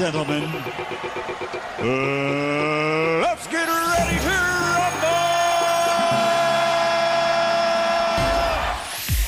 gentlemen, uh, let's get ready to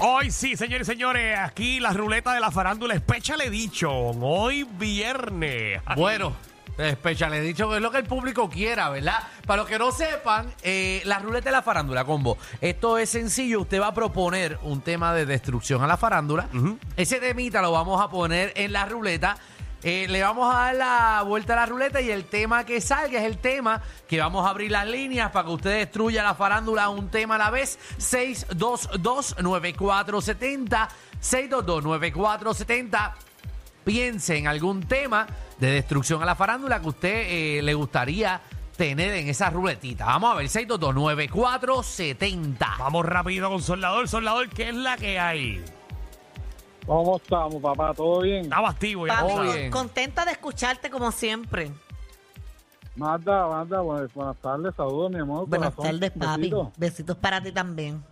Hoy sí, señores y señores, aquí la ruleta de la farándula Especial Edition. Hoy viernes. Bueno, Special he dicho que es lo que el público quiera, ¿verdad? Para los que no sepan, eh, la ruleta de la farándula, combo. Esto es sencillo. Usted va a proponer un tema de destrucción a la farándula. Ese temita lo vamos a poner en la ruleta. Eh, le vamos a dar la vuelta a la ruleta y el tema que salga es el tema que vamos a abrir las líneas para que usted destruya la farándula un tema a la vez. 622-9470. 622-9470 piense en algún tema de destrucción a la farándula que usted eh, le gustaría tener en esa ruletita. Vamos a ver, 622-9470. Vamos rápido con Soldador. Soldador, ¿qué es la que hay? ¿Cómo estamos, papá? ¿Todo bien? Estaba activo ya. Papi, Todo con- bien. contenta de escucharte como siempre. Magda, Magda, buenas, buenas tardes, saludos, mi amor. Buenas corazón. tardes, papi. Besitos. Besitos para ti también.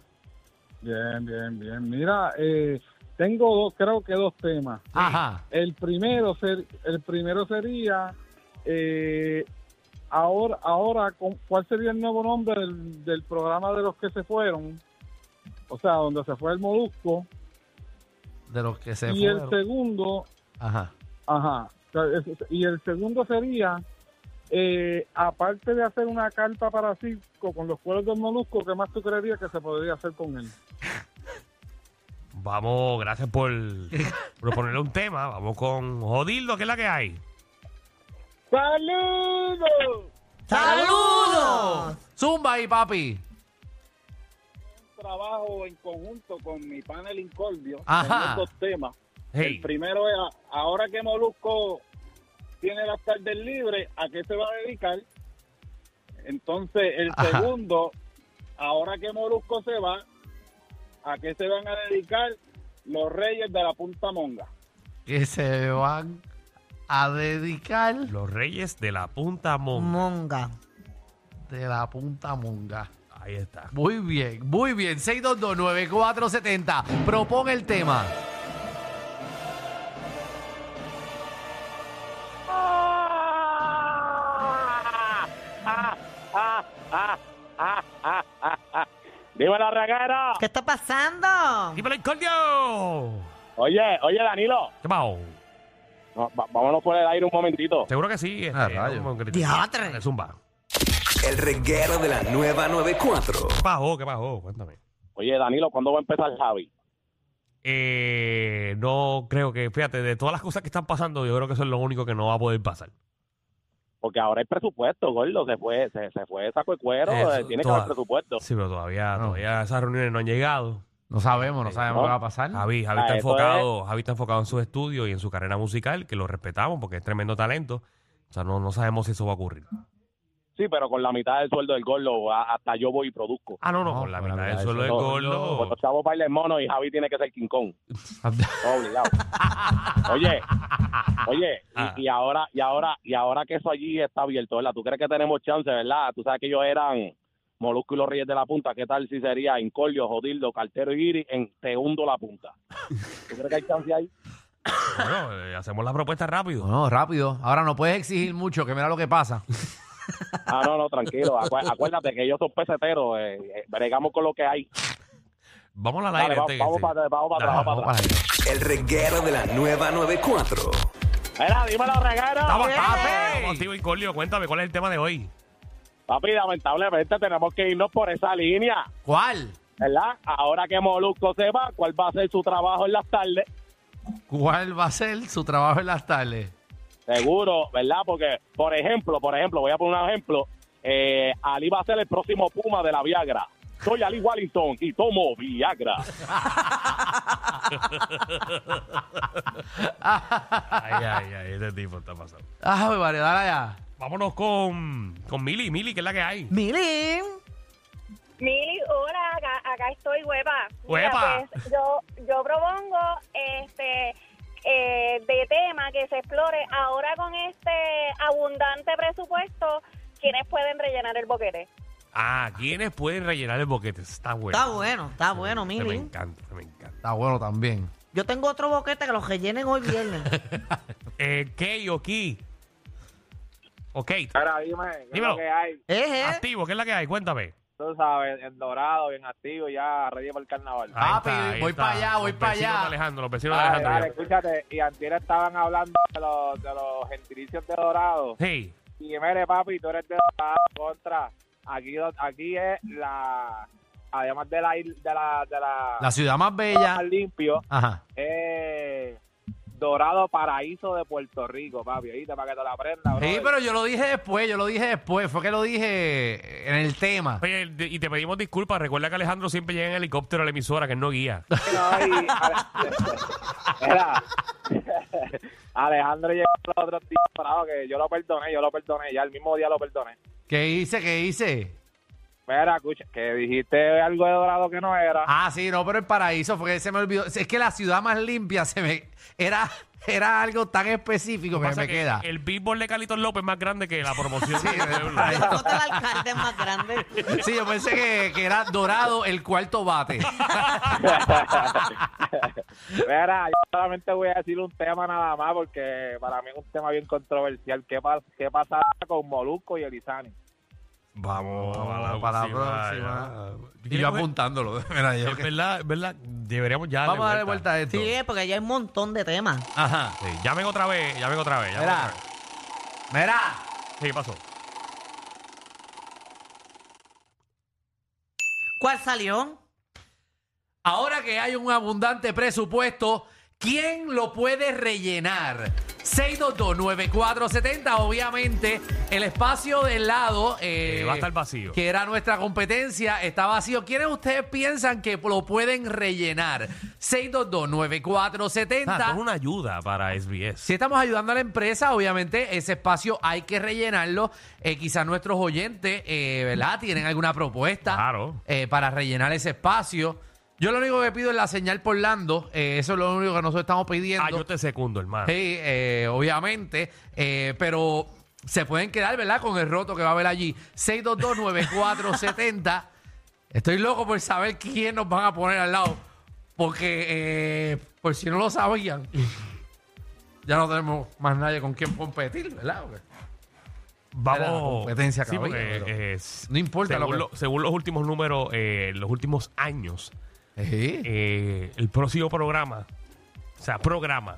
Bien, bien, bien. Mira, eh, tengo dos, creo que dos temas. Ajá. El primero, ser, el primero sería, eh, ahora, ahora, ¿con- ¿cuál sería el nuevo nombre del, del programa de los que se fueron? O sea, donde se fue el Molusco. De los que se y el segundo, Ajá. Ajá. Y el segundo sería, eh, aparte de hacer una carta para Cisco con los cueros del molusco, ¿qué más tú creerías que se podría hacer con él? Vamos, gracias por proponerle un tema. Vamos con Jodildo, ¿qué es la que hay? ¡Saludos! ¡Saludos! Zumba ahí, papi. Trabajo en conjunto con mi panel Incordio. Ajá. Dos temas. Hey, El primero es, ahora que Molusco tiene las tardes libres, ¿a qué se va a dedicar? Entonces, el Ajá. segundo, ahora que Molusco se va, ¿a qué se van a dedicar los reyes de la Punta Monga? Que se van a dedicar los Reyes de la Punta Mon. Monga. de la punta monga. Ahí está. Muy bien, muy bien. 6229470. Propone el tema. ¡Viva la reguera! ¿Qué está pasando? ¡Dímelo, Incordio! Oye, oye, Danilo, ¿Qué pasó? no, va- vámonos por el aire un momentito. Seguro que sí. Este, Ah, rayos. Diatre. Zumba. El reguero de la nueva 94. ¿Qué pasó? ¿Qué pasó? Cuéntame. Oye, Danilo, ¿cuándo va a empezar Javi? Eh, no creo que, fíjate, de todas las cosas que están pasando, yo creo que eso es lo único que no va a poder pasar. Porque ahora hay presupuesto, gordo. Se fue, se, se fue saco de cuero. Eso, eh, tiene que toda- haber presupuesto. Sí, pero todavía, No. todavía esas reuniones no han llegado. No sabemos, no sabemos ¿no? qué va a pasar. Javi, Javi Ah, está enfocado, Javi está enfocado en sus estudios y en su carrera musical, que lo respetamos porque es tremendo talento. O sea, no, no sabemos si eso va a ocurrir. Sí, pero con la mitad del sueldo del gordo, hasta yo voy y produzco. Ah, no, no, con la mitad del suelo del sueldo. gordo. Cuando chavo baila el mono y Javi tiene que ser King Kong. Obligado. Oye, oye, Ah. y, y ahora, y ahora, y ahora que eso allí está abierto, ¿verdad? ¿Tú crees que tenemos chance, verdad? Tú sabes que ellos eran Molusco y los Reyes de la Punta. ¿Qué tal si sería Incolio, Jodildo, Cartero y Giri en Te hundo la punta? ¿Tú crees que hay chance ahí? Bueno, eh, hacemos la propuesta rápido. No, rápido. Ahora no puedes exigir mucho, que mira lo que pasa. Ah, no, no, tranquilo. Acu- acuérdate que ellos son peseteros. Eh, eh, bregamos con lo que hay. Vamos al Dale, aire. va- este vamos sí. para vamos para Dale, atrás, vamos para atrás. El reguero de la nueva 94. Mira, dímelo, regalo. Estamos acá, contigo, Incordio. Cuéntame, ¿cuál es el tema de hoy? Papi, lamentablemente tenemos que irnos por esa línea, ¿Cuál? ¿verdad? Ahora que Molusco se va, ¿cuál va a ser su trabajo en las tardes? ¿Cuál va a ser su trabajo en las tardes? Seguro, ¿verdad? Porque, por ejemplo, por ejemplo, voy a poner un ejemplo. Eh, Ali va a ser el próximo Puma de la Viagra. Soy Ali Wallington y tomo Viagra. Ay, ay, ay, ese tipo está pasando. Ah, vale, dale allá. Vámonos con, con Mili. Mili, ¿qué es la que hay? Mili. Mili, hola, acá, acá estoy, hueva. Mira, Hueva. pues, yo, yo propongo este eh, de tema que se explore ahora con este abundante presupuesto, quienes pueden rellenar el boquete. Ah, ¿quiénes pueden rellenar el boquete? Está bueno. Está bueno, está bueno, Se me Mili. encanta, me encanta. Está bueno también. Yo tengo otro boquete que los rellenen hoy viernes. Eh, Key o Key. Ok. Ahora dime, ¿qué es Dímelo. lo que hay? Eh, eh. Activo, ¿qué es la que hay? Cuéntame. Tú sabes, en dorado, bien activo, ya ready para el carnaval. Ahí Papi, voy pa' allá, voy Los pa' vecinos allá. de Alejandro, los vecinos de Dale, Alejandro. dale, escúchate, y antier estaban hablando de los, de los gentilicios de dorado. Sí. Y mire, papi, tú eres de dorado contra. Aquí, do- aquí es la, además de la, il- de la, de la, La ciudad más bella. más limpio, Ajá. eh, Dorado Paraíso de Puerto Rico, papi, ¿viste? Para que te la aprendas, Sí, brother. pero yo lo dije después, yo lo dije después. Fue que lo dije en el tema. Oye, de- y te pedimos disculpas. Recuerda que Alejandro siempre llega en helicóptero a la emisora, que él no guía. No, y Alejandro llegó los otros días bravo, que yo lo perdoné, yo lo perdoné, ya el mismo día lo perdoné. ¿Qué hice? ¿Qué hice? Mira, escucha, que dijiste algo de dorado que no era. Ah, sí, no, pero el paraíso fue que se me olvidó. Es que la ciudad más limpia se me era era algo tan específico que Pasa me que queda. El béisbol de Carlitos López es más grande que la promoción Sí, del pueblo. El del alcalde es más grande. Sí, yo pensé que, que era dorado el cuarto bate. Mira, yo solamente voy a decir un tema nada más porque para mí es un tema bien controversial. ¿Qué, pa- qué pasa con Molusco y Elizani? Vamos Para la para la próxima. Y yo apuntándolo. Mira, yo Es que- verdad, es verdad. Deberíamos ya. Vamos a darle vuelta a esto. Sí, porque ya hay un montón de temas. Ajá. Sí, llamen otra vez, llamen otra vez. llamen Mira. otra vez. Mira. Sí, ¿qué pasó? ¿Cuál salió? Ahora que hay un abundante presupuesto, ¿quién lo puede rellenar? 6229470, obviamente el espacio del lado eh, Eh, va a estar vacío. que era nuestra competencia está vacío. ¿Quiénes ustedes piensan que lo pueden rellenar? 6229470. Ah, esto es una ayuda para SBS. Si estamos ayudando a la empresa, obviamente ese espacio hay que rellenarlo. Eh, quizás nuestros oyentes, eh, ¿verdad? Tienen alguna propuesta Claro. eh, para rellenar ese espacio. Yo lo único que pido es la señal por Lando. eh, eso es lo único que nosotros estamos pidiendo. Ah, yo te secundo, hermano. Sí, eh, obviamente. eh, pero se pueden quedar, ¿verdad? Con el roto que va a haber allí. 6229470. Estoy loco por saber quién nos van a poner al lado. Porque, eh, por si no lo sabían, ya no tenemos más nadie con quien competir, ¿verdad? Porque Era la Vamos. competencia que sí, había, porque, pero eh, s- no importa lo según, que- lo- según los últimos números, eh, los últimos años, Sí. eh, el próximo programa, o sea, programa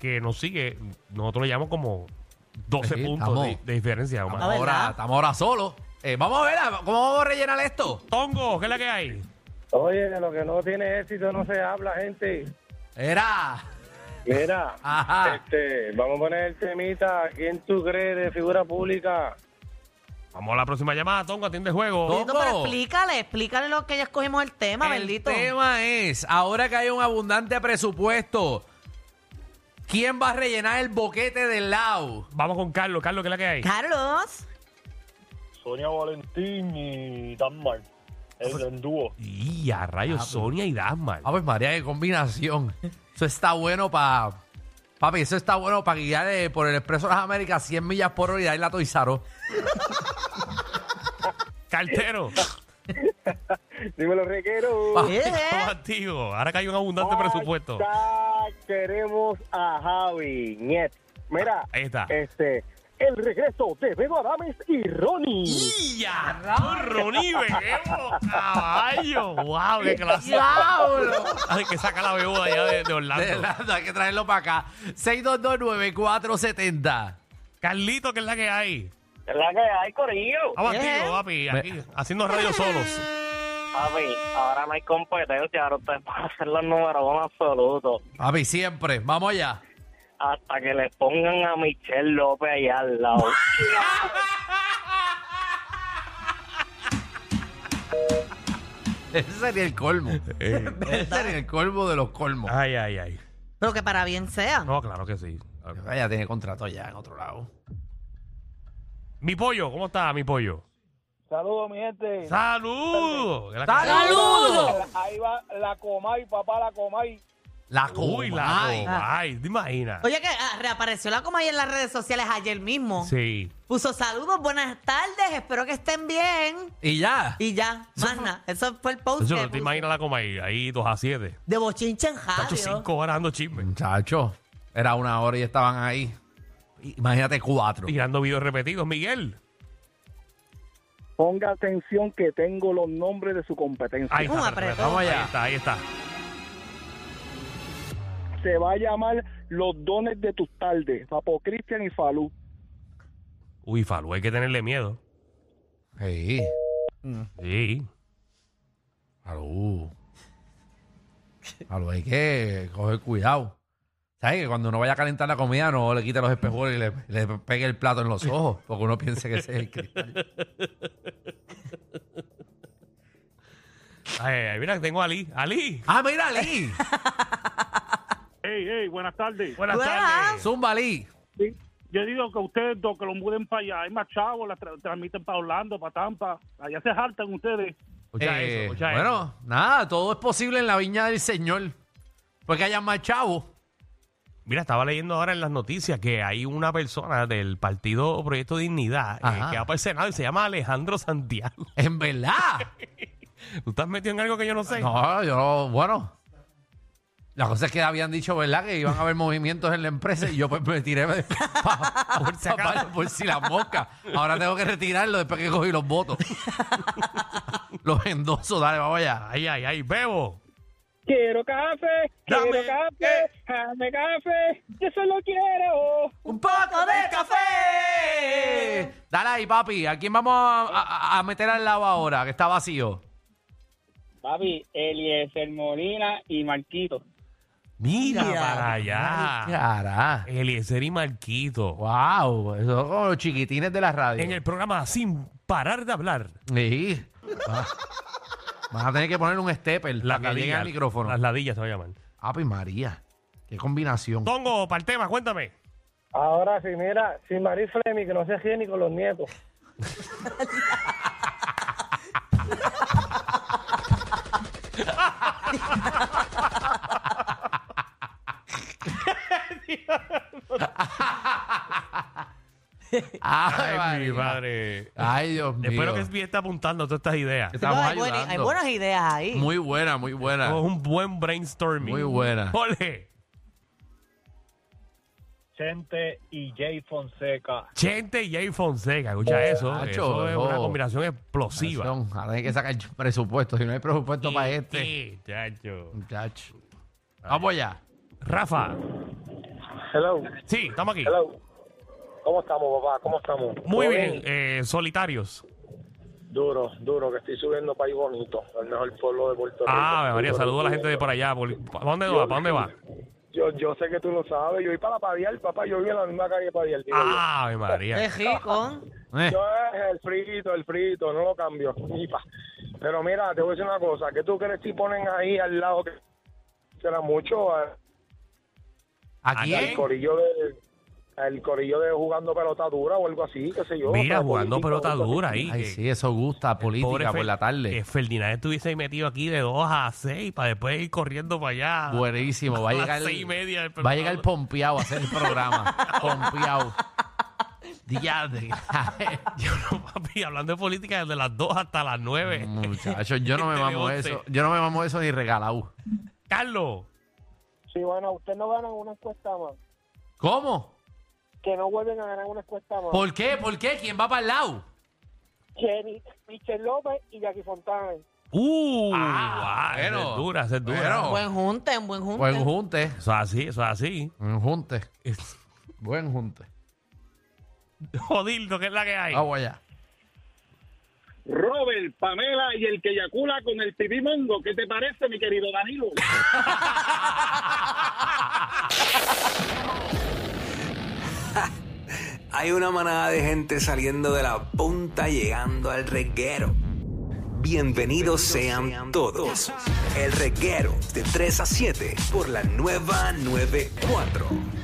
que nos sigue, nosotros le llamamos como 12 Sí, puntos estamos- de, de diferencia. Estamos Omar. Ah, ahora, ¿verdad? estamos ahora solos. Eh, vamos a ver, a- ¿cómo vamos a rellenar esto? Tongo, ¿qué es la que hay? Oye, de lo que no tiene éxito no se habla, gente. Era. Mira, Ajá. este, vamos a poner el temita. ¿Quién tú crees de figura pública? Vamos a la próxima llamada, Tongo, atiende el juego. Tongo. Bendito, pero explícale, explícale lo que ya escogimos el tema, El bendito. tema es, ahora que hay un abundante presupuesto, ¿quién va a rellenar el boquete del lado? Vamos con Carlos. Carlos, ¿qué es la que hay? Carlos. Sonia Valentín y Danmar. El en dúo. Y a rayos, Sonia y Dasmar. Ah, pues María, qué combinación. Eso está bueno para... Papi, eso está bueno para guiar eh, por el Expreso de las Américas 100 millas por hora y darle a Toizaro. Cartero. Dímelo, requero. Pa- Eh, Estamos activos. Ahora que hay un abundante presupuesto. Queremos a Javi. Niet. Mira, Ahí está. este, el regreso de Beto Adames y Ronnie. ¡Y a Ronnie Veguero, caballo! ¡Wow! ¡Qué clase! ¡Diablo! Hay que sacar la beuda allá de, de De Orlando. verdad, hay que traerlo para acá. 6229470. Carlito, ¿qué es la que hay? Es la que hay, Corillo. Vamos Eh. activo, papi. Aquí, haciendo radio solos. Papi, ahora no hay competencia. Ahora ustedes van a ser los número uno absolutos. Papi, siempre. Vamos allá. Hasta que le pongan a Michelle López ahí al lado. Ese sería el colmo. Eh. Ese sería el colmo de los colmos. Ay, ay, ay. Pero que para bien sea. No, claro que sí. Ella tiene contrato ya en otro lado. Mi pollo, ¿cómo está mi pollo? Saludos, mi gente. ¡Saludos! ¡Saludos! Ahí va la Comay, papá, la Comay. La Uy, la Comay. Comay, ¿te imaginas? Oye, que ah, reapareció la Comay en las redes sociales ayer mismo. Sí. Puso saludos, buenas tardes, espero que estén bien. Y ya. Y ya, más nada. Eso fue el post que no te puso. imaginas la Comay ahí 2 a 7. de bochinche en Tacho, radio. 5 horas dando chisme. Muchacho, era una hora y estaban ahí. Imagínate cuatro. Tirando videos repetidos, Miguel. Ponga atención que tengo los nombres de su competencia. Ahí Un está, apretón. Vamos allá. Ahí está, ahí está. Se va a llamar Los Dones de tus tardes, Papo Cristian y Falú. Uy, Falú, hay que tenerle miedo. Sí. Sí. Aló. Aló, hay que coger cuidado. ¿Sabes? Que cuando uno vaya a calentar la comida no le quite los espejuelos y le, le pegue el plato en los ojos, porque uno piensa que ese es el cristal. Ay, ay, mira, tengo a Ali. Ali. ¡Ah, mira, Lee! Hey, hey, buenas tardes. Buenas Buenas. tardes. Zumba, Lee. Sí, Yo digo que ustedes dos que lo muden para allá. Hay más chavos, la tra- transmiten para Orlando, para Tampa. Allá se hartan ustedes. Escucha Eh, eso, escucha bueno, eso. nada, todo es posible en la viña del Señor. Porque haya más chavos. Mira, estaba leyendo ahora en las noticias que hay una persona del partido Proyecto Dignidad eh, que va para el Senado y se llama Alejandro Santiago. En verdad. ¿Tú estás metido en algo que yo no sé? No, yo, bueno. La cosa es que habían dicho, ¿verdad? Que iban a haber movimientos en la empresa y yo pues me tiré de- pa- Por si acaso. por si las moscas. Ahora tengo que retirarlo después que cogí los votos. los endosos, dale, vamos allá. Ay, ay, ay, bebo. Quiero café, Dame, quiero café, dame café, yo solo quiero. ¡Un poco de café! Dale ahí, papi. ¿A quién vamos a, a- a meter al lado ahora, que está vacío? Papi, Eliezer Molina y Marquito. Mira, Mira. para allá. Cara. Eliezer y Marquito. Wow, esos son como los chiquitines de la radio. En el programa Sin Parar de Hablar. Sí. Va- Vas a tener que poner un stepper Las para que llegue al micrófono. Las ladillas se va a llamar. Api María. Qué combinación. Tongo, para el tema, cuéntame. Ahora sí, mira, sin Marí Fleming, que no se ríe ni con los nietos. Ay, mi madre. Ay, Dios mío. Espero que Sbi esté apuntando todas estas ideas. Estamos hay, buena- hay ayudando. buenas ideas ahí. Muy buena, muy buena. Es un buen brainstorming. Muy buena. Jorge, Chente y Jay Fonseca. Chente y Jay Fonseca. Escucha eso. Nacho, eso es oh. una combinación explosiva. Son, Ahora hay que sacar presupuesto. Si no hay presupuesto para este. Sí, chacho. Muchacho. Vamos allá. Rafa. Hello, Sí, estamos aquí. hello. ¿Cómo estamos, papá? ¿Cómo estamos? Muy ¿Todo bien. Eh, solitarios. Duro, duro, que estoy subiendo País Bonito, el mejor pueblo de Puerto Rico. Ah, María, Duro, saludos a la gente de por allá. Por- ¿Para dónde va? ¿Para dónde va? Yo, yo sé que tú lo sabes. Yo voy para la Padial, papá. Yo vivo en la misma calle Padial. Ah, María. Qué rico. Eh, Yo es el frito, el frito, no lo cambio. Ni pa. Pero mira, te voy a decir una cosa. ¿Qué tú crees si ponen ahí al lado que será mucho a- ¿A al quién? corillo de el corillo de jugando pelota dura o algo así, qué sé yo. Mira, jugando pelota dura ahí. Ay, que- sí, eso gusta, política por Fer- la Que tarde. Ferdinand estuviese ahí metido aquí de 2 a 6 para después ir corriendo para allá. Buenísimo. Va a A las llegar, seis y media del va a llegar programa. pompeado a hacer el programa. pompeado. Diadre. Yo no, papi, hablando de política desde las 2 hasta las 9. Muchachos, yo no me Este mamo once. eso. Yo no me mamo eso ni regalado. Carlos. Sí, bueno, usted no gana una encuesta más. ¿Cómo? Que no vuelven a ganar una encuesta más. ¿Por qué? ¿Por qué? ¿Quién va para el lado? Jenny, Michelle López y Jackie Fontana. Uh, Ah, ah, bueno. es dura, es dura. Bueno. Buen junte, un buen junte. Buen junte. Eso es así, eso es así. Buen junte. Buen junte. Jodildo, que es la que hay. Vamos allá. Robert, Pamela y el que eyacula con el pipí mongo. ¿Qué te parece, mi querido Danilo? Hay una manada de gente saliendo de la punta llegando al reguero. Bienvenidos sean todos. El reguero de 3 a 7 por la nueva 94.